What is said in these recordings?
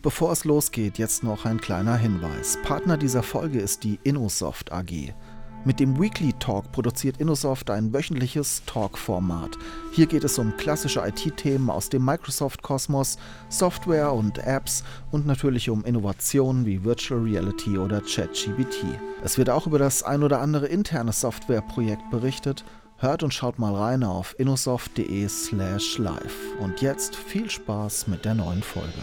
Bevor es losgeht, jetzt noch ein kleiner Hinweis. Partner dieser Folge ist die Innosoft AG. Mit dem Weekly Talk produziert Innosoft ein wöchentliches Talk-Format. Hier geht es um klassische IT-Themen aus dem Microsoft-Kosmos, Software und Apps und natürlich um Innovationen wie Virtual Reality oder ChatGBT. Es wird auch über das ein oder andere interne Softwareprojekt berichtet. Hört und schaut mal rein auf innosoft.de/slash live. Und jetzt viel Spaß mit der neuen Folge.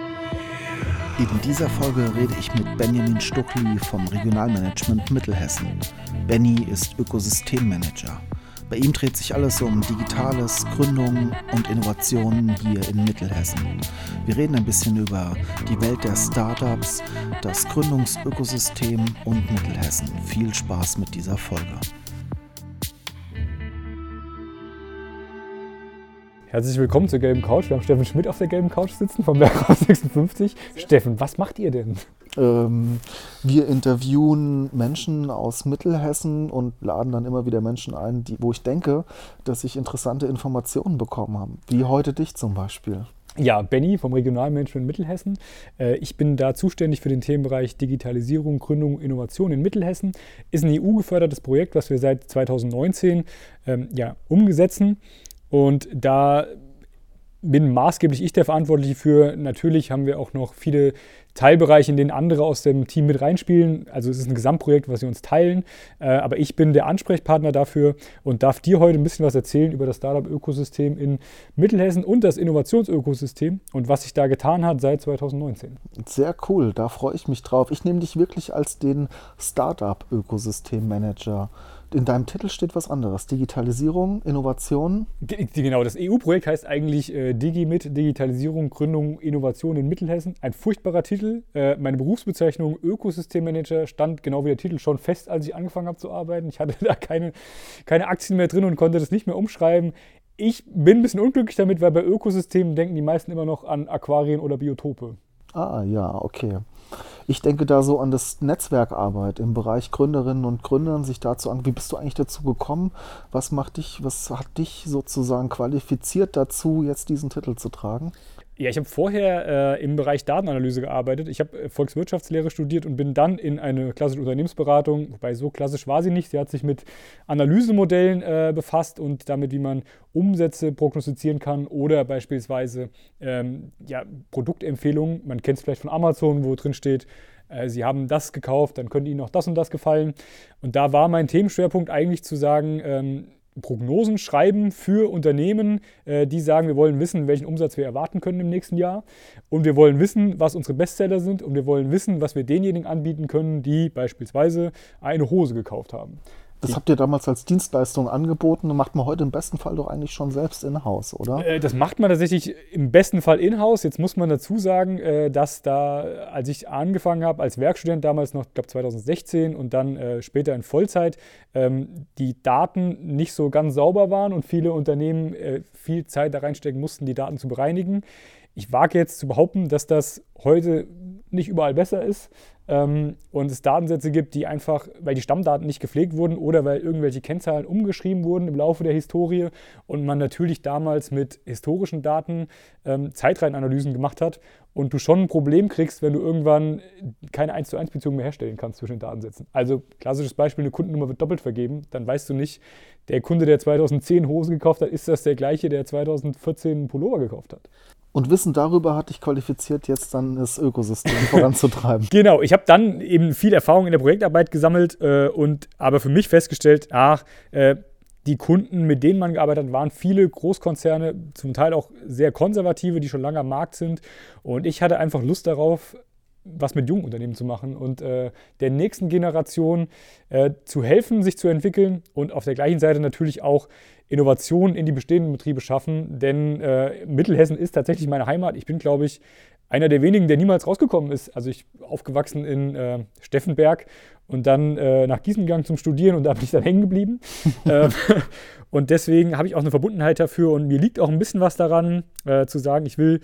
In dieser Folge rede ich mit Benjamin Stuckli vom Regionalmanagement Mittelhessen. Benny ist Ökosystemmanager. Bei ihm dreht sich alles um Digitales, Gründung und Innovationen hier in Mittelhessen. Wir reden ein bisschen über die Welt der Startups, das Gründungsökosystem und Mittelhessen. Viel Spaß mit dieser Folge. Herzlich willkommen zur gelben Couch. Wir haben Steffen Schmidt auf der gelben Couch sitzen vom Berghaus 56. Steffen, was macht ihr denn? Ähm, wir interviewen Menschen aus Mittelhessen und laden dann immer wieder Menschen ein, die, wo ich denke, dass ich interessante Informationen bekommen habe. Wie heute dich zum Beispiel. Ja, Benny vom Regionalmanagement Mittelhessen. Äh, ich bin da zuständig für den Themenbereich Digitalisierung, Gründung, Innovation in Mittelhessen. Ist ein EU-gefördertes Projekt, was wir seit 2019 ähm, ja, umgesetzen. Und da bin maßgeblich ich der Verantwortliche für. Natürlich haben wir auch noch viele Teilbereiche, in denen andere aus dem Team mit reinspielen. Also es ist ein Gesamtprojekt, was wir uns teilen. Äh, aber ich bin der Ansprechpartner dafür und darf dir heute ein bisschen was erzählen über das Startup-Ökosystem in Mittelhessen und das Innovationsökosystem und was sich da getan hat seit 2019. Sehr cool, da freue ich mich drauf. Ich nehme dich wirklich als den Startup-Ökosystem-Manager in deinem Titel steht was anderes. Digitalisierung, Innovation. Genau, das EU-Projekt heißt eigentlich äh, DigiMit, Digitalisierung, Gründung, Innovation in Mittelhessen. Ein furchtbarer Titel. Äh, meine Berufsbezeichnung Ökosystemmanager stand genau wie der Titel schon fest, als ich angefangen habe zu arbeiten. Ich hatte da keine, keine Aktien mehr drin und konnte das nicht mehr umschreiben. Ich bin ein bisschen unglücklich damit, weil bei Ökosystemen denken die meisten immer noch an Aquarien oder Biotope. Ah, ja, okay. Ich denke da so an das Netzwerkarbeit im Bereich Gründerinnen und Gründern, sich dazu an, wie bist du eigentlich dazu gekommen? Was macht dich, was hat dich sozusagen qualifiziert dazu, jetzt diesen Titel zu tragen? Ja, ich habe vorher äh, im Bereich Datenanalyse gearbeitet. Ich habe äh, Volkswirtschaftslehre studiert und bin dann in eine klassische Unternehmensberatung, wobei so klassisch war sie nicht. Sie hat sich mit Analysemodellen äh, befasst und damit, wie man Umsätze prognostizieren kann oder beispielsweise ähm, ja, Produktempfehlungen. Man kennt es vielleicht von Amazon, wo drin steht, äh, Sie haben das gekauft, dann könnte Ihnen auch das und das gefallen. Und da war mein Themenschwerpunkt eigentlich zu sagen, ähm, Prognosen schreiben für Unternehmen, äh, die sagen, wir wollen wissen, welchen Umsatz wir erwarten können im nächsten Jahr. Und wir wollen wissen, was unsere Bestseller sind. Und wir wollen wissen, was wir denjenigen anbieten können, die beispielsweise eine Hose gekauft haben. Das habt ihr damals als Dienstleistung angeboten und macht man heute im besten Fall doch eigentlich schon selbst in-house, oder? Äh, das macht man tatsächlich im besten Fall in-house. Jetzt muss man dazu sagen, äh, dass da, als ich angefangen habe als Werkstudent, damals noch, ich glaube 2016 und dann äh, später in Vollzeit, ähm, die Daten nicht so ganz sauber waren und viele Unternehmen viel Zeit da reinstecken mussten, die Daten zu bereinigen. Ich wage jetzt zu behaupten, dass das heute nicht überall besser ist ähm, und es Datensätze gibt, die einfach, weil die Stammdaten nicht gepflegt wurden oder weil irgendwelche Kennzahlen umgeschrieben wurden im Laufe der Historie und man natürlich damals mit historischen Daten ähm, Zeitreihenanalysen gemacht hat und du schon ein Problem kriegst, wenn du irgendwann keine 1 zu 1 Beziehung mehr herstellen kannst zwischen den Datensätzen. Also klassisches Beispiel, eine Kundennummer wird doppelt vergeben, dann weißt du nicht, der Kunde, der 2010 Hose gekauft hat, ist das der gleiche, der 2014 einen Pullover gekauft hat. Und Wissen darüber hat dich qualifiziert, jetzt dann das Ökosystem voranzutreiben. Genau, ich habe dann eben viel Erfahrung in der Projektarbeit gesammelt äh, und aber für mich festgestellt, ach, äh, die Kunden, mit denen man gearbeitet hat, waren viele Großkonzerne, zum Teil auch sehr konservative, die schon lange am Markt sind. Und ich hatte einfach Lust darauf, was mit jungen Unternehmen zu machen und äh, der nächsten Generation äh, zu helfen, sich zu entwickeln und auf der gleichen Seite natürlich auch Innovationen in die bestehenden Betriebe schaffen. Denn äh, Mittelhessen ist tatsächlich meine Heimat. Ich bin, glaube ich, einer der wenigen, der niemals rausgekommen ist. Also ich aufgewachsen in äh, Steffenberg und dann äh, nach Gießen gegangen zum Studieren und da bin ich dann hängen geblieben. ähm, und deswegen habe ich auch eine Verbundenheit dafür und mir liegt auch ein bisschen was daran, äh, zu sagen, ich will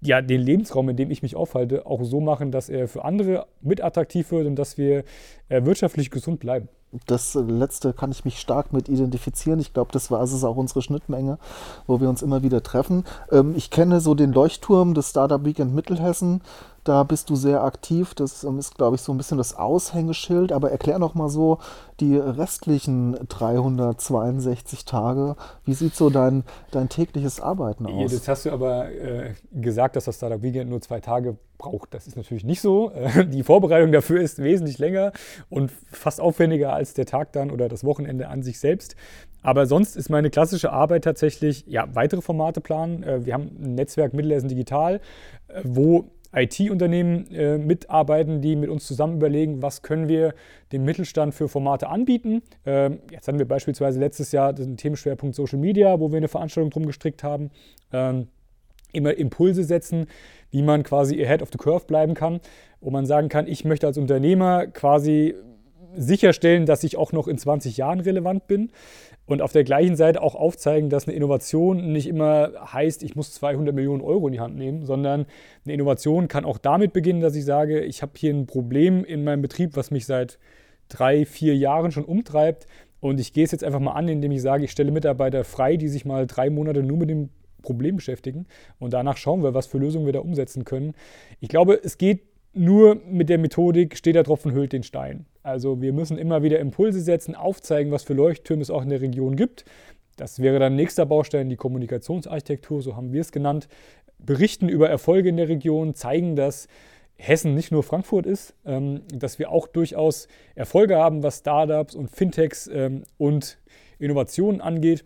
ja, den Lebensraum, in dem ich mich aufhalte, auch so machen, dass er für andere mit attraktiv wird und dass wir äh, wirtschaftlich gesund bleiben. Das letzte kann ich mich stark mit identifizieren. Ich glaube, das war es auch unsere Schnittmenge, wo wir uns immer wieder treffen. Ähm, ich kenne so den Leuchtturm des Startup Weekend Mittelhessen. Da bist du sehr aktiv. Das ist, glaube ich, so ein bisschen das Aushängeschild. Aber erklär noch mal so die restlichen 362 Tage. Wie sieht so dein, dein tägliches Arbeiten aus? Jetzt hast du aber äh, gesagt, dass das Startup Weekend nur zwei Tage braucht. Das ist natürlich nicht so. Die Vorbereitung dafür ist wesentlich länger und fast aufwendiger als der Tag dann oder das Wochenende an sich selbst. Aber sonst ist meine klassische Arbeit tatsächlich, ja, weitere Formate planen. Äh, wir haben ein Netzwerk Mittelhessen Digital, äh, wo IT-Unternehmen äh, mitarbeiten, die mit uns zusammen überlegen, was können wir dem Mittelstand für Formate anbieten. Ähm, jetzt hatten wir beispielsweise letztes Jahr den Themenschwerpunkt Social Media, wo wir eine Veranstaltung drum gestrickt haben. Ähm, immer Impulse setzen, wie man quasi ahead of the curve bleiben kann, wo man sagen kann, ich möchte als Unternehmer quasi sicherstellen, dass ich auch noch in 20 Jahren relevant bin und auf der gleichen Seite auch aufzeigen, dass eine Innovation nicht immer heißt, ich muss 200 Millionen Euro in die Hand nehmen, sondern eine Innovation kann auch damit beginnen, dass ich sage, ich habe hier ein Problem in meinem Betrieb, was mich seit drei, vier Jahren schon umtreibt. Und ich gehe es jetzt einfach mal an, indem ich sage, ich stelle Mitarbeiter frei, die sich mal drei Monate nur mit dem Problem beschäftigen. Und danach schauen wir, was für Lösungen wir da umsetzen können. Ich glaube, es geht nur mit der Methodik, steht der Tropfen hüllt den Stein. Also wir müssen immer wieder Impulse setzen, aufzeigen, was für Leuchttürme es auch in der Region gibt. Das wäre dann nächster Baustein, die Kommunikationsarchitektur, so haben wir es genannt. Berichten über Erfolge in der Region, zeigen, dass Hessen nicht nur Frankfurt ist, ähm, dass wir auch durchaus Erfolge haben, was Startups und Fintechs ähm, und Innovationen angeht.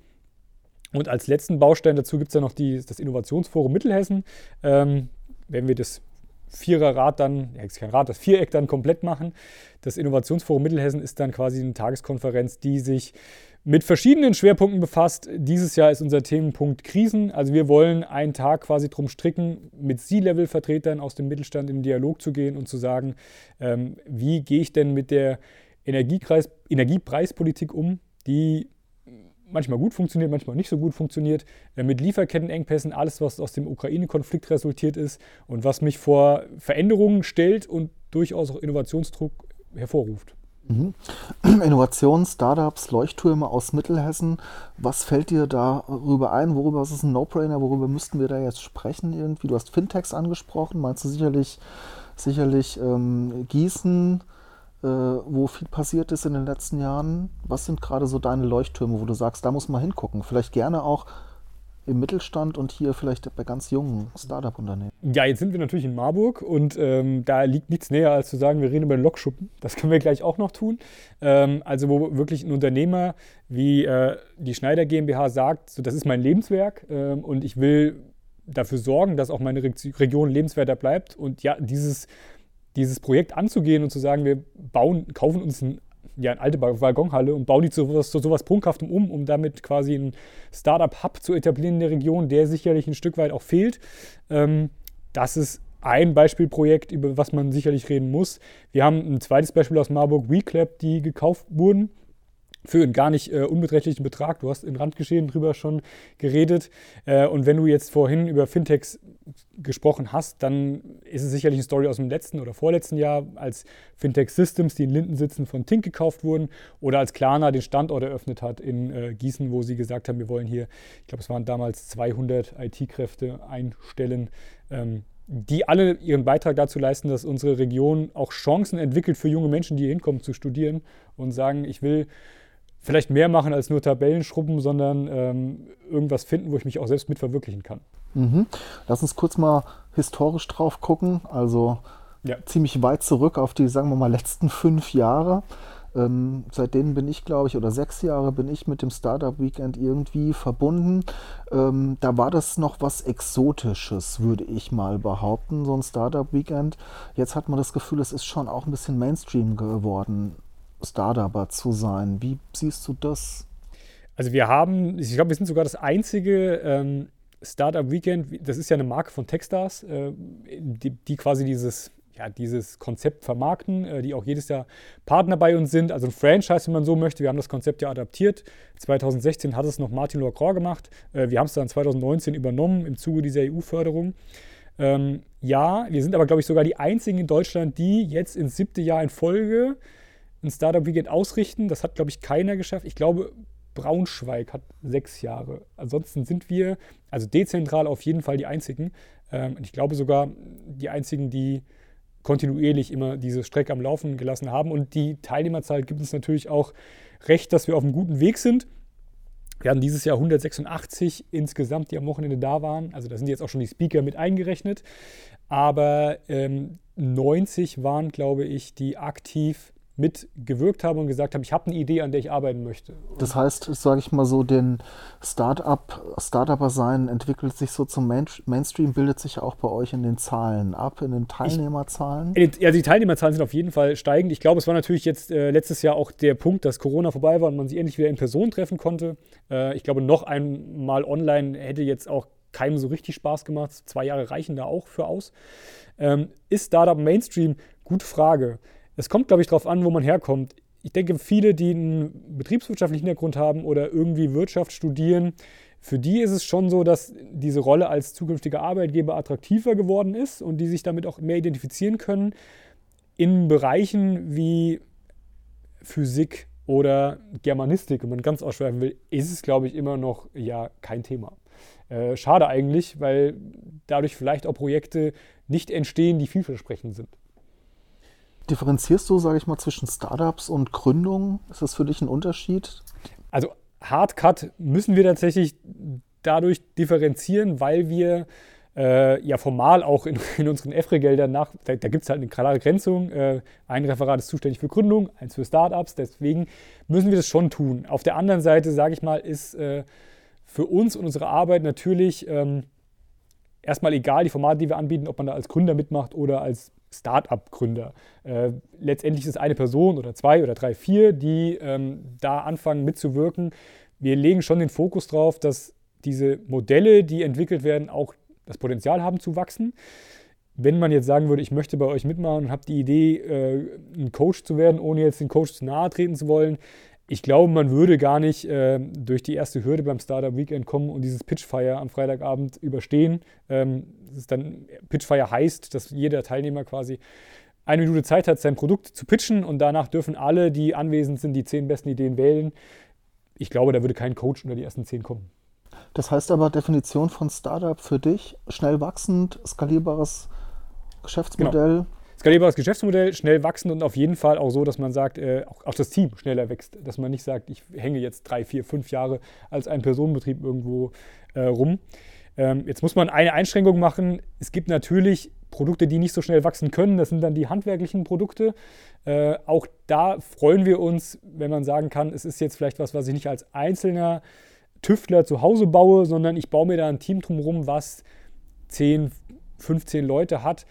Und als letzten Baustein dazu gibt es ja noch die, das Innovationsforum Mittelhessen. Ähm, wenn wir das Viererrad dann, ja, ist kein Rad, das Viereck dann komplett machen. Das Innovationsforum Mittelhessen ist dann quasi eine Tageskonferenz, die sich mit verschiedenen Schwerpunkten befasst. Dieses Jahr ist unser Themenpunkt Krisen. Also wir wollen einen Tag quasi drum stricken, mit C-Level-Vertretern aus dem Mittelstand in Dialog zu gehen und zu sagen, ähm, wie gehe ich denn mit der Energiepreispolitik um, die manchmal gut funktioniert, manchmal nicht so gut funktioniert, äh, mit Lieferkettenengpässen, alles, was aus dem Ukraine-Konflikt resultiert ist und was mich vor Veränderungen stellt und durchaus auch Innovationsdruck hervorruft. Mhm. Innovation, Startups, Leuchttürme aus Mittelhessen. Was fällt dir darüber ein? Worüber ist es ein No-Brainer? Worüber müssten wir da jetzt sprechen irgendwie? Du hast Fintechs angesprochen. Meinst du sicherlich, sicherlich ähm, Gießen, wo viel passiert ist in den letzten Jahren. Was sind gerade so deine Leuchttürme, wo du sagst, da muss man hingucken? Vielleicht gerne auch im Mittelstand und hier vielleicht bei ganz jungen Startup-Unternehmen. Ja, jetzt sind wir natürlich in Marburg und ähm, da liegt nichts näher, als zu sagen, wir reden über den Lokschuppen. Das können wir gleich auch noch tun. Ähm, also wo wirklich ein Unternehmer wie äh, die Schneider GmbH sagt, so, das ist mein Lebenswerk ähm, und ich will dafür sorgen, dass auch meine Re Region lebenswerter bleibt. Und ja, dieses dieses Projekt anzugehen und zu sagen, wir bauen, kaufen uns ein, ja, eine alte Waggonhalle und bauen die zu sowas, zu sowas Prunkhaftem um, um damit quasi einen Startup-Hub zu etablieren in der Region, der sicherlich ein Stück weit auch fehlt. Ähm, das ist ein Beispielprojekt, über was man sicherlich reden muss. Wir haben ein zweites Beispiel aus Marburg, WeClap, die gekauft wurden für einen gar nicht äh, unbeträchtlichen Betrag. Du hast in Randgeschehen drüber schon geredet. Äh, und wenn du jetzt vorhin über Fintechs gesprochen hast, dann ist es sicherlich eine Story aus dem letzten oder vorletzten Jahr, als Fintech Systems, die in Linden sitzen, von Tink gekauft wurden oder als Klarna den Standort eröffnet hat in äh, Gießen, wo sie gesagt haben, wir wollen hier, ich glaube, es waren damals 200 IT-Kräfte einstellen. Ähm, die alle ihren Beitrag dazu leisten, dass unsere Region auch Chancen entwickelt für junge Menschen, die hier hinkommen, zu studieren und sagen, ich will vielleicht mehr machen als nur Tabellen schrubben, sondern ähm, irgendwas finden, wo ich mich auch selbst mit verwirklichen kann. Mhm. Lass uns kurz mal historisch drauf gucken. Also ja. ziemlich weit zurück auf die, sagen wir mal, letzten fünf Jahre. Ähm, seit denen bin ich, glaube ich, oder sechs Jahre bin ich mit dem Startup Weekend irgendwie verbunden. Ähm, da war das noch was Exotisches, würde ich mal behaupten, so ein Startup Weekend. Jetzt hat man das Gefühl, es ist schon auch ein bisschen Mainstream geworden. Startupper zu sein. Wie siehst du das? Also wir haben, ich glaube, wir sind sogar das einzige ähm, Startup Weekend, das ist ja eine Marke von Techstars, äh, die, die, quasi dieses, ja, dieses Konzept vermarkten, äh, die auch jedes Jahr Partner bei uns sind, also ein Franchise, wenn man so möchte. Wir haben das Konzept ja adaptiert. 2016 hat es noch Martin Lacroix gemacht. Äh, wir haben es dann 2019 übernommen im Zuge dieser EU-Förderung. Ähm, ja, wir sind aber, glaube ich, sogar die einzigen in Deutschland, die jetzt ins siebte Jahr in Folge ein Startup Weekend ausrichten. Das hat, glaube ich, keiner geschafft. Ich glaube, Braunschweig hat sechs Jahre. Ansonsten sind wir, also dezentral auf jeden Fall die einzigen. Ähm, ich glaube sogar die einzigen, die kontinuierlich immer diese Strecke am Laufen gelassen haben. Und die Teilnehmerzahl gibt uns natürlich auch recht, dass wir auf einem guten Weg sind. Wir hatten dieses Jahr 186 insgesamt, die am Wochenende da waren. Also da sind jetzt auch schon die Speaker mit eingerechnet. Aber ähm, 90 waren, glaube ich, die aktiv mitgewirkt habe und gesagt habe, ich habe eine Idee, an der ich arbeiten möchte. Das heißt, sage ich mal so, den Start-up, Start-Upper sein entwickelt sich so zum Main Mainstream, bildet sich auch bei euch in den Zahlen ab, in den Teilnehmerzahlen? Ich, ja, die Teilnehmerzahlen sind auf jeden Fall steigend. Ich glaube, es war natürlich jetzt äh, letztes Jahr auch der Punkt, dass Corona vorbei war und man sich endlich wieder in Person treffen konnte. Äh, ich glaube, noch einmal online hätte jetzt auch keinem so richtig Spaß gemacht. Zwei Jahre reichen da auch für aus. Ähm, ist Startup Mainstream? Gute Frage. Es kommt, glaube ich, darauf an, wo man herkommt. Ich denke, viele, die einen betriebswirtschaftlichen Hintergrund haben oder irgendwie Wirtschaft studieren, für die ist es schon so, dass diese Rolle als zukünftiger Arbeitgeber attraktiver geworden ist und die sich damit auch mehr identifizieren können. In Bereichen wie Physik oder Germanistik, wenn man ganz ausschweifen will, ist es, glaube ich, immer noch ja kein Thema. Äh, schade eigentlich, weil dadurch vielleicht auch Projekte nicht entstehen, die vielversprechend sind. Differenzierst du, sage ich mal, zwischen Startups und Gründungen? Ist das für dich ein Unterschied? Also Hardcut müssen wir tatsächlich dadurch differenzieren, weil wir äh, ja formal auch in, in unseren EFRE-Geldern nach, da, da gibt es halt eine klare Grenzung. Äh, ein Referat ist zuständig für Gründung, eins für Startups, deswegen müssen wir das schon tun. Auf der anderen Seite, sage ich mal, ist äh, für uns und unsere Arbeit natürlich ähm, erstmal egal, die Formate, die wir anbieten, ob man da als Gründer mitmacht oder als Start-up-Gründer. Äh, letztendlich ist es eine Person oder zwei oder drei, vier, die ähm, da anfangen mitzuwirken. Wir legen schon den Fokus darauf, dass diese Modelle, die entwickelt werden, auch das Potenzial haben zu wachsen. Wenn man jetzt sagen würde, ich möchte bei euch mitmachen und habe die Idee, äh, ein Coach zu werden, ohne jetzt den Coach zu nahe treten zu wollen, ich glaube, man würde gar nicht äh, durch die erste Hürde beim Startup Weekend kommen und dieses Pitchfire am Freitagabend überstehen. Ähm, dann, Pitchfire heißt, dass jeder Teilnehmer quasi eine Minute Zeit hat, sein Produkt zu pitchen und danach dürfen alle, die anwesend sind, die zehn besten Ideen wählen. Ich glaube, da würde kein Coach unter die ersten zehn kommen. Das heißt aber Definition von Startup für dich, schnell wachsend, skalierbares Geschäftsmodell. Genau skalierbares Geschäftsmodell, schnell wachsend und auf jeden Fall auch so, dass man sagt, äh, auch, auch, das Team schneller wächst. Dass man nicht sagt, ich hänge jetzt drei, vier, fünf Jahre als ein Personenbetrieb irgendwo äh, rum. Ähm, jetzt muss man eine Einschränkung machen. Es gibt natürlich Produkte, die nicht so schnell wachsen können. Das sind dann die handwerklichen Produkte. Äh, auch da freuen wir uns, wenn man sagen kann, es ist jetzt vielleicht was, was ich nicht als einzelner Tüftler zu Hause baue, sondern ich baue mir da ein Team drumherum, was 10, 15 Leute hat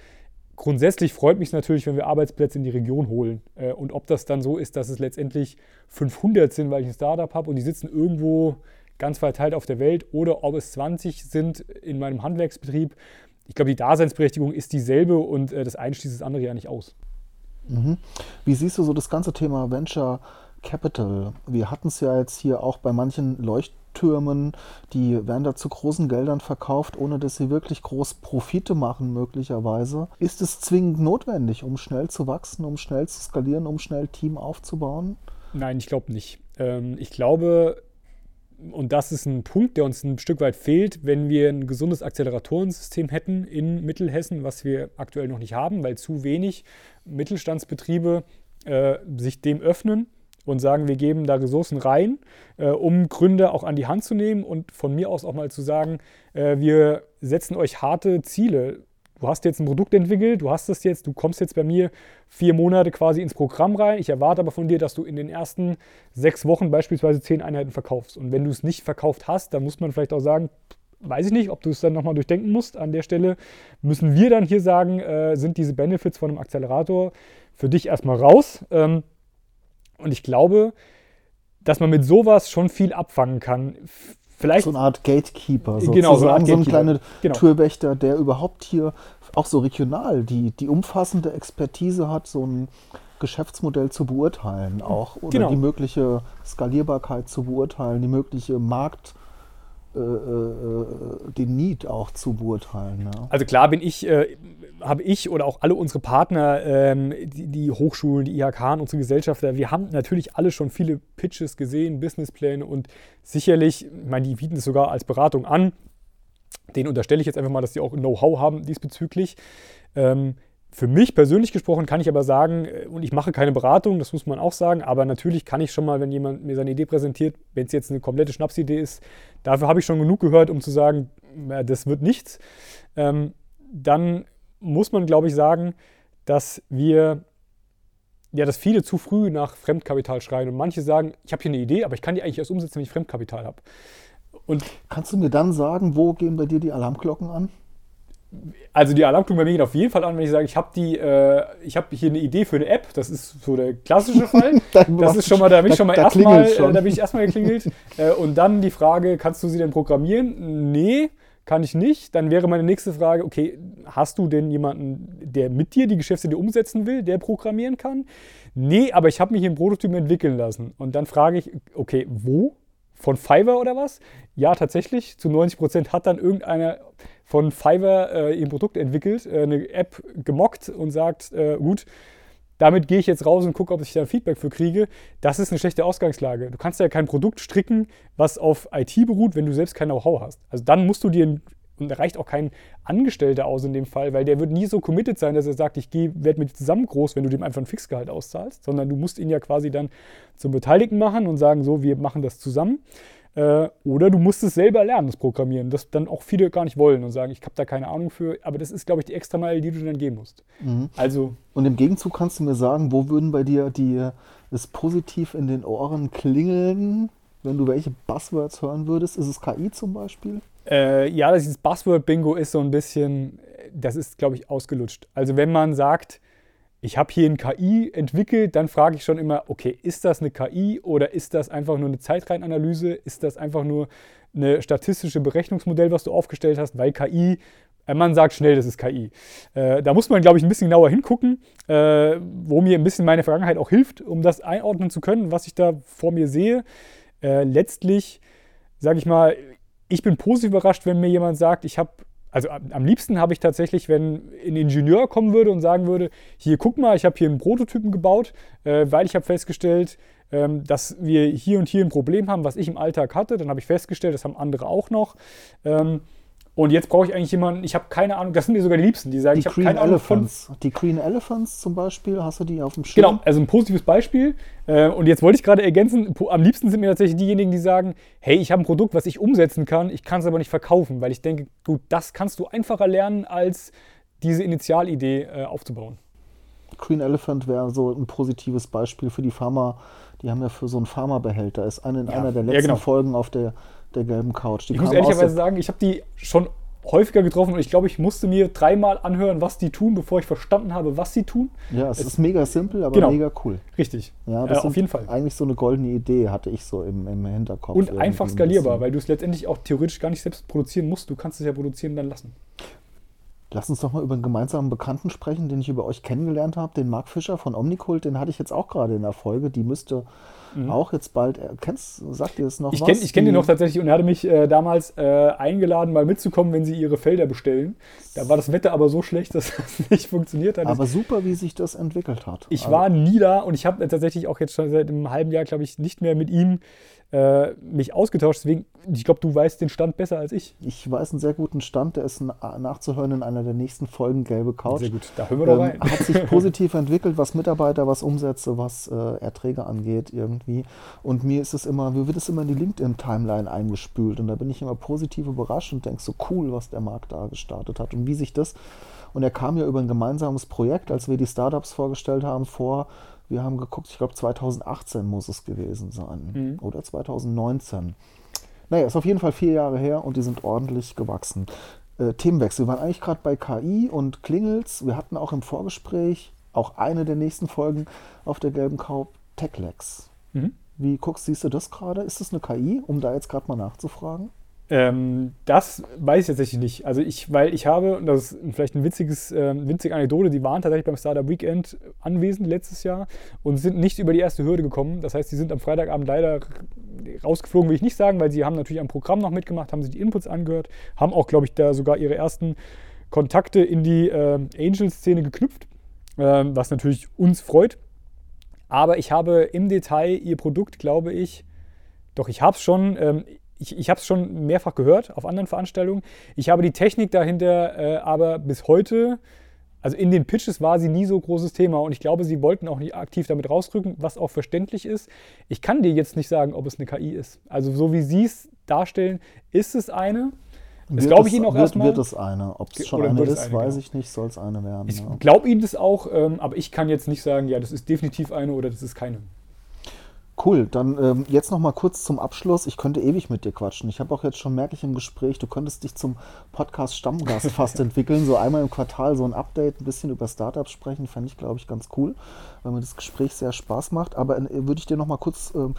Grundsätzlich freut mich natürlich, wenn wir Arbeitsplätze in die Region holen. Äh, und ob das dann so ist, dass es letztendlich 500 sind, weil ich ein Startup habe und die sitzen irgendwo ganz verteilt auf der Welt, oder ob es 20 sind in meinem Handwerksbetrieb. Ich glaube, die Daseinsberechtigung ist dieselbe und äh, das eine schließt das andere ja nicht aus. Mhm. Wie siehst du so das ganze Thema Venture Capital? Wir hatten es ja jetzt hier auch bei manchen Leucht Türmen, die werden da zu großen Geldern verkauft, ohne dass sie wirklich groß Profite machen, möglicherweise. Ist es zwingend notwendig, um schnell zu wachsen, um schnell zu skalieren, um schnell Team aufzubauen? Nein, ich glaube nicht. Ähm, ich glaube, und das ist ein Punkt, der uns ein Stück weit fehlt, wenn wir ein gesundes Acceleratorensystem hätten in Mittelhessen, was wir aktuell noch nicht haben, weil zu wenig Mittelstandsbetriebe äh, sich dem öffnen und sagen, wir geben da Ressourcen rein, äh, um Gründer auch an die Hand zu nehmen und von mir aus auch mal zu sagen, äh, wir setzen euch harte Ziele. Du hast jetzt ein Produkt entwickelt, du hast es jetzt, du kommst jetzt bei mir vier Monate quasi ins Programm rein. Ich erwarte aber von dir, dass du in den ersten sechs Wochen beispielsweise zehn Einheiten verkaufst. Und wenn du es nicht verkauft hast, dann muss man vielleicht auch sagen, weiß ich nicht, ob du es dann nochmal durchdenken musst. An der Stelle müssen wir dann hier sagen, äh, sind diese Benefits von einem Accelerator für dich erstmal raus. Ähm, und ich glaube, dass man mit sowas schon viel abfangen kann. vielleicht. So eine Art Gatekeeper, sozusagen. Genau, so so, eine Art so ein Gatekeeper. kleiner Genau. Türwächter, der überhaupt hier auch so regional die, die umfassende Expertise hat, so ein Geschäftsmodell zu beurteilen auch oder Genau. die mögliche Skalierbarkeit zu beurteilen, die mögliche Markt, den Need auch zu beurteilen. Ja. Also klar bin ich, äh, habe ich oder auch alle unsere Partner, ähm, die, die Hochschulen, die IHK und unsere Gesellschafter, wir haben natürlich alle schon viele Pitches gesehen, Businesspläne und sicherlich, ich meine, die bieten es sogar als Beratung an. Den unterstelle ich jetzt einfach mal, dass die auch Know-how haben diesbezüglich. Ähm, für mich persönlich gesprochen kann ich aber sagen, äh, und ich mache keine Beratung, das muss man auch sagen, aber natürlich kann ich schon mal, wenn jemand mir seine Idee präsentiert, wenn es jetzt eine komplette Schnapsidee ist, dafür habe ich schon genug gehört, um zu sagen, äh, das wird nichts. Ähm, dann muss man, glaube ich, sagen, dass wir, ja, dass viele zu früh nach Fremdkapital schreien und manche sagen, ich habe hier eine Idee, aber ich kann die eigentlich erst umsetzen, wenn ich Fremdkapital habe. Und Kannst du mir dann sagen, wo gehen bei dir die Alarmglocken an? Also die Alarmglocken bei mir gehen auf jeden Fall an, wenn ich sage, ich habe die, äh, ich habe hier eine Idee für eine App. Das ist so der klassische Fall. Das ist schon mal, da bin ich schon mal erstmal, äh, da bin ich erstmal geklingelt. äh, und dann die Frage, kannst du sie denn programmieren? Nee, kann ich nicht. Dann wäre meine nächste Frage, okay, hast du denn jemanden, der mit dir die Geschäftsidee umsetzen will, der programmieren kann? Nee, aber ich habe mich hier einen Prototypen entwickeln lassen. Und dann frage ich, okay, wo? Von Fiverr oder was? Ja, tatsächlich. Zu 90 Prozent hat dann irgendeiner von Fiverr äh, ihr Produkt entwickelt, äh, eine App gemockt und sagt, äh, gut, damit gehe ich jetzt raus und gucke, ob ich da Feedback für kriege. Das ist eine schlechte Ausgangslage. Du kannst ja kein Produkt stricken, was auf IT beruht, wenn du selbst kein Know-how hast. Also dann musst du dir, ein- und da reicht auch kein Angestellter aus in dem Fall, weil der wird nie so committed sein, dass er sagt, ich werde mit dir zusammen groß, wenn du dem einfach ein Fixgehalt auszahlst, sondern du musst ihn ja quasi dann zum Beteiligten machen und sagen, so, wir machen das zusammen. Äh, oder du musst es selber lernen, das Programmieren, das dann auch viele gar nicht wollen und sagen, ich habe da keine Ahnung für. Aber das ist, glaube ich, die extra Meile, die du dann gehen musst. Also, Und im Gegenzug kannst du mir sagen, wo würden bei dir die es positiv in den Ohren klingeln, wenn du welche Buzzwords hören würdest? Ist es KI zum Beispiel? Äh, ja, dieses Buzzword-Bingo ist so ein bisschen, das ist, glaube ich, ausgelutscht. Also, wenn man sagt, ich habe hier ein KI entwickelt, dann frage ich schon immer, okay, ist das eine KI oder ist das einfach nur eine Zeitreihenanalyse? Ist das einfach nur eine statistische Berechnungsmodell, was du aufgestellt hast? Weil KI, äh, man sagt schnell, das ist KI. Äh, da muss man, glaube ich, ein bisschen genauer hingucken, äh, wo mir ein bisschen meine Vergangenheit auch hilft, um das einordnen zu können, was ich da vor mir sehe. Äh, letztlich, sage ich mal, ich bin positiv überrascht, wenn mir jemand sagt, ich habe, also am, liebsten habe ich tatsächlich, wenn ein Ingenieur kommen würde und sagen würde, hier guck mal, ich habe hier einen Prototypen gebaut, äh, weil ich habe festgestellt, ähm, dass wir hier und hier ein Problem haben, was ich im Alltag hatte. Dann habe ich festgestellt, das haben andere auch noch. Ähm, und jetzt brauche ich eigentlich jemanden, ich habe keine Ahnung, das sind mir sogar die Liebsten, die sagen, Die ich habe Green keine Ahnung von Elephants. Die Green Elephants zum Beispiel, hast du die auf dem Schirm? Genau, also ein positives Beispiel. Äh, Und jetzt wollte ich gerade ergänzen, am liebsten sind mir tatsächlich diejenigen, die sagen, hey, ich habe ein Produkt, was ich umsetzen kann, ich kann es aber nicht verkaufen, weil ich denke, gut, das kannst du einfacher lernen, als diese Initialidee äh, aufzubauen. Green Elephant wäre so ein positives Beispiel für die Pharma. Die haben ja für so einen Pharmabehälter. Ist eine, in Ja, einer der ja, letzten genau. Folgen auf der, der gelben Couch. Die Ich muss ehrlicherweise sagen, ich habe die schon häufiger getroffen und ich glaube, ich musste mir dreimal anhören, was die tun, bevor ich verstanden habe, was sie tun. Ja, es ist mega simpel, aber Genau. mega cool. Richtig. Ja, das auf sind jeden Fall. Eigentlich so eine goldene Idee hatte ich so im, im Hinterkopf. Und einfach ein skalierbar, bisschen. weil du es letztendlich auch theoretisch gar nicht selbst produzieren musst. Du kannst es ja produzieren und dann lassen. Lass uns doch mal über einen gemeinsamen Bekannten sprechen, den ich über euch kennengelernt habe, den Marc Fischer von Omnicult. Den hatte ich jetzt auch gerade in der Folge. Die müsste auch jetzt bald. äh, Kennst, sagt ihr das noch Mhm. Ich kenne kenn Die- noch tatsächlich und er hatte mich äh, damals äh, eingeladen, mal mitzukommen, wenn sie ihre Felder bestellen. Da war das Wetter aber so schlecht, dass das nicht funktioniert hat. Aber super, wie sich das entwickelt hat. ich Also, war nie da und ich habe tatsächlich auch jetzt schon seit einem halben Jahr, glaube ich, nicht mehr mit ihm äh, mich ausgetauscht. Deswegen, ich glaube, du weißt den Stand besser als ich. Ich weiß einen sehr guten Stand, der ist na nachzuhören in einer der nächsten Folgen Gelbe Couch. Sehr gut, da hören wir doch Ähm, rein. hat sich positiv entwickelt, was Mitarbeiter, was Umsätze, was äh, Erträge angeht irgendwie. Und mir ist es immer, mir wird es immer in die LinkedIn-Timeline eingespült. Und da bin ich immer positiv überrascht und denke so cool, was der Markt da gestartet hat und wie sich das. Und er kam ja über ein gemeinsames Projekt, als wir die Startups vorgestellt haben, vor. Wir haben geguckt, ich glaube 2018 muss es gewesen sein. Oder 2019. Naja, ist auf jeden Fall vier Jahre her und die sind ordentlich gewachsen. Äh, Themenwechsel. Wir waren eigentlich gerade bei KI und Klingels. Wir hatten auch im Vorgespräch, auch eine der nächsten Folgen auf der gelben Couch, TechLex. Mhm. Wie guckst, siehst du das gerade? Ist das eine KI, um da jetzt gerade mal nachzufragen? Ähm, das weiß ich tatsächlich nicht. Also ich, weil ich habe, und das ist vielleicht ein witziges, äh, winzige Anekdote, die waren tatsächlich beim Startup Weekend anwesend letztes Jahr und sind nicht über die erste Hürde gekommen. Das heißt, sie sind am Freitagabend leider rausgeflogen, will ich nicht sagen, weil sie haben natürlich am Programm noch mitgemacht, haben sich die Inputs angehört, haben auch, glaube ich, da sogar ihre ersten Kontakte in die äh, Angel-Szene geknüpft, äh, was natürlich uns freut. Aber ich habe im Detail ihr Produkt, glaube ich, doch ich habe es schon, ähm, ich, ich habe es schon mehrfach gehört auf anderen Veranstaltungen. Ich habe die Technik dahinter äh, aber bis heute, also in den Pitches war sie nie so großes Thema und ich glaube, sie wollten auch nicht aktiv damit rausrücken, was auch verständlich ist. Ich kann dir jetzt nicht sagen, ob es eine KI ist. Also so wie sie es darstellen, ist es eine. Das glaube ich Ihnen auch erstmal. Wird es eine. Ob es schon eine ist, eine, weiß genau. ich nicht, soll es eine werden. Ich ja. glaube Ihnen das auch, ähm, aber ich kann jetzt nicht sagen, ja, das ist definitiv eine oder das ist keine. Cool, dann ähm, jetzt noch mal kurz zum Abschluss. Ich könnte ewig mit dir quatschen. Ich habe auch jetzt schon, merke ich im Gespräch, du könntest dich zum Podcast Stammgast fast entwickeln. So einmal im Quartal so ein Update, ein bisschen über Startups sprechen, fände ich, glaube ich, ganz cool, weil mir das Gespräch sehr Spaß macht. Aber äh, würde ich dir noch mal kurz ähm,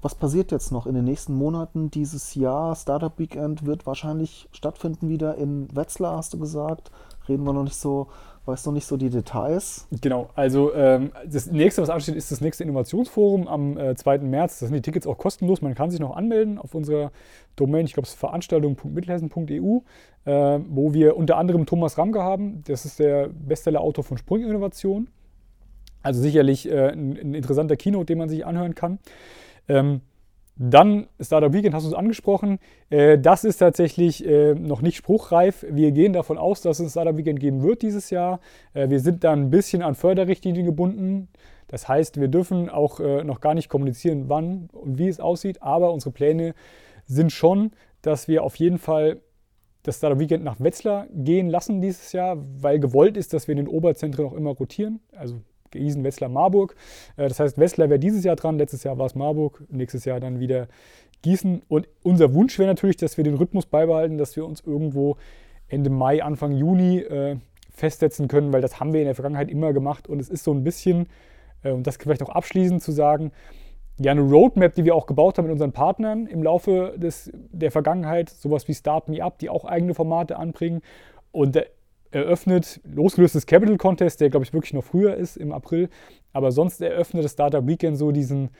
was passiert jetzt noch in den nächsten Monaten dieses Jahr? Startup Weekend wird wahrscheinlich stattfinden wieder in Wetzlar, hast du gesagt. Reden wir noch nicht so, weißt noch nicht so die Details? Genau, also ähm, das nächste, was ansteht, ist das nächste Innovationsforum am äh, 2. März. Da sind die Tickets auch kostenlos. Man kann sich noch anmelden auf unserer Domain, ich glaube, es ist veranstaltung.mittelhessen.eu, äh, wo wir unter anderem Thomas Ramke haben. Das ist der Bestseller-Autor von Sprunginnovation. Also sicherlich äh, ein, ein interessanter Keynote, den man sich anhören kann. Ähm, dann Startup Weekend hast du es angesprochen. Äh, das ist tatsächlich äh, noch nicht spruchreif. Wir gehen davon aus, dass es ein Startup Weekend geben wird dieses Jahr. Äh, wir sind dann ein bisschen an Förderrichtlinien gebunden. Das heißt, wir dürfen auch noch gar nicht kommunizieren, wann und wie es aussieht. Aber unsere Pläne sind schon, dass wir auf jeden Fall das Startup Weekend nach Wetzlar gehen lassen dieses Jahr, weil gewollt ist, dass wir in den Oberzentren auch immer rotieren. Also Gießen, Wetzlar, Marburg. Äh, das heißt, Wetzlar wäre dieses Jahr dran, letztes Jahr war es Marburg, nächstes Jahr dann wieder Gießen. Und unser Wunsch wäre natürlich, dass wir den Rhythmus beibehalten, dass wir uns irgendwo Ende Mai, Anfang Juni äh, festsetzen können, weil das haben wir in der Vergangenheit immer gemacht. Und es ist so ein bisschen, äh, und das vielleicht auch abschließend zu sagen, ja, eine Roadmap, die wir auch gebaut haben mit unseren Partnern im Laufe des, der Vergangenheit, sowas wie Start Me Up, die auch eigene Formate anbringen. Und eröffnet, losgelöst des Capital Contest, der glaube ich wirklich noch früher ist, im April, aber sonst eröffnet das Startup Weekend so diesen,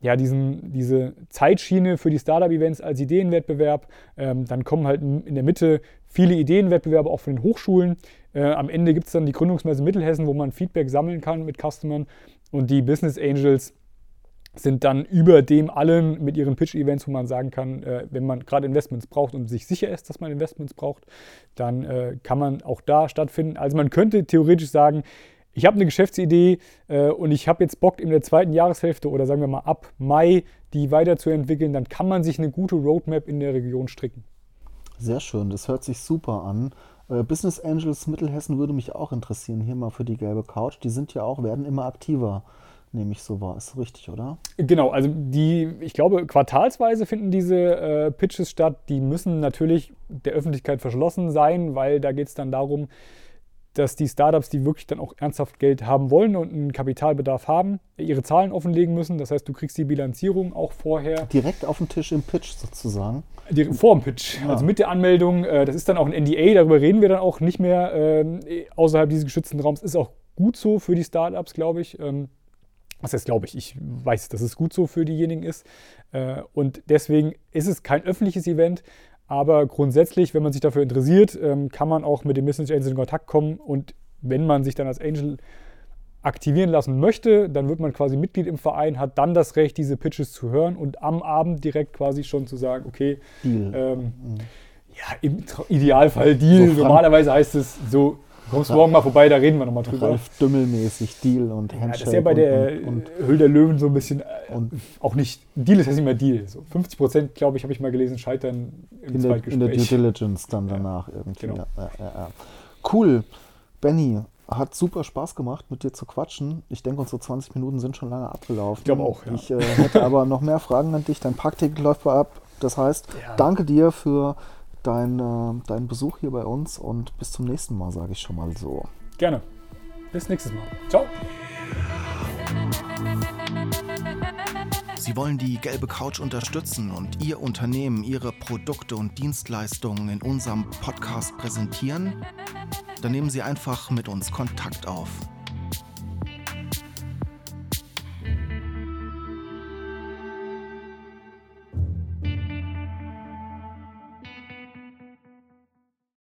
ja, diesen, diese Zeitschiene für die Startup-Events als Ideenwettbewerb. Ähm, dann kommen halt in der Mitte viele Ideenwettbewerbe auch von den Hochschulen. Äh, am Ende gibt es dann die Gründungsmesse Mittelhessen, wo man Feedback sammeln kann mit Customern. Und die Business Angels sind dann über dem allen mit ihren Pitch-Events, wo man sagen kann, äh, wenn man gerade Investments braucht und sich sicher ist, dass man Investments braucht, dann äh, kann man auch da stattfinden. Also man könnte theoretisch sagen, ich habe eine Geschäftsidee äh, und ich habe jetzt Bock in der zweiten Jahreshälfte oder sagen wir mal ab Mai die weiterzuentwickeln, dann kann man sich eine gute Roadmap in der Region stricken. Sehr schön, das hört sich super an. Äh, Business Angels Mittelhessen würde mich auch interessieren, hier mal für die gelbe Couch. Die sind ja auch, werden immer aktiver nehme ich so wahr. Ist richtig, oder? Genau, also die, ich glaube, quartalsweise finden diese äh, Pitches statt. Die müssen natürlich der Öffentlichkeit verschlossen sein, weil da geht es dann darum, dass die Startups, die wirklich dann auch ernsthaft Geld haben wollen und einen Kapitalbedarf haben, ihre Zahlen offenlegen müssen. Das heißt, du kriegst die Bilanzierung auch vorher. Direkt auf dem Tisch im Pitch sozusagen. Die, vor dem Pitch, ja. also mit der Anmeldung. Äh, das ist dann auch ein NDA, darüber reden wir dann auch nicht mehr äh, außerhalb dieses geschützten Raums. Ist auch gut so für die Startups, glaube ich. Ähm, was heißt, glaube ich, ich weiß, dass es gut so für diejenigen ist. Äh, und deswegen ist es kein öffentliches Event, aber grundsätzlich, wenn man sich dafür interessiert, ähm, kann man auch mit den Business Angels in Kontakt kommen. Und wenn man sich dann als Angel aktivieren lassen möchte, dann wird man quasi Mitglied im Verein, hat dann das Recht, diese Pitches zu hören und am Abend direkt quasi schon zu sagen, okay, ähm, mhm. ja, im Idealfall Deal. So Normalerweise heißt es so, Du kommst morgen mal vorbei, da reden wir nochmal drüber. Ralf Dümmelmäßig, Deal und Handshake. Ja, das ist ja bei der und, und, Höhl der Löwen so ein bisschen, äh, auch nicht, Deal ist ja nicht mehr Deal. So 50 Prozent, glaube ich, habe ich mal gelesen, scheitern im in Zweitgespräch. Der, in der Due Diligence dann danach ja, irgendwie. Genau. Ja, ja, cool. Benny, hat super Spaß gemacht, mit dir zu quatschen. Ich denke, unsere 20 Minuten sind schon lange abgelaufen. Ich glaube auch, ja. Ich äh, hätte aber noch mehr Fragen an dich. Dein Parkticket läuft bei ab. Das heißt, danke dir für dein, äh, deinen Besuch hier bei uns und bis zum nächsten Mal, sage ich schon mal so. Gerne. Bis nächstes Mal. Ciao. Sie wollen die gelbe Couch unterstützen und Ihr Unternehmen, Ihre Produkte und Dienstleistungen in unserem Podcast präsentieren? Dann nehmen Sie einfach mit uns Kontakt auf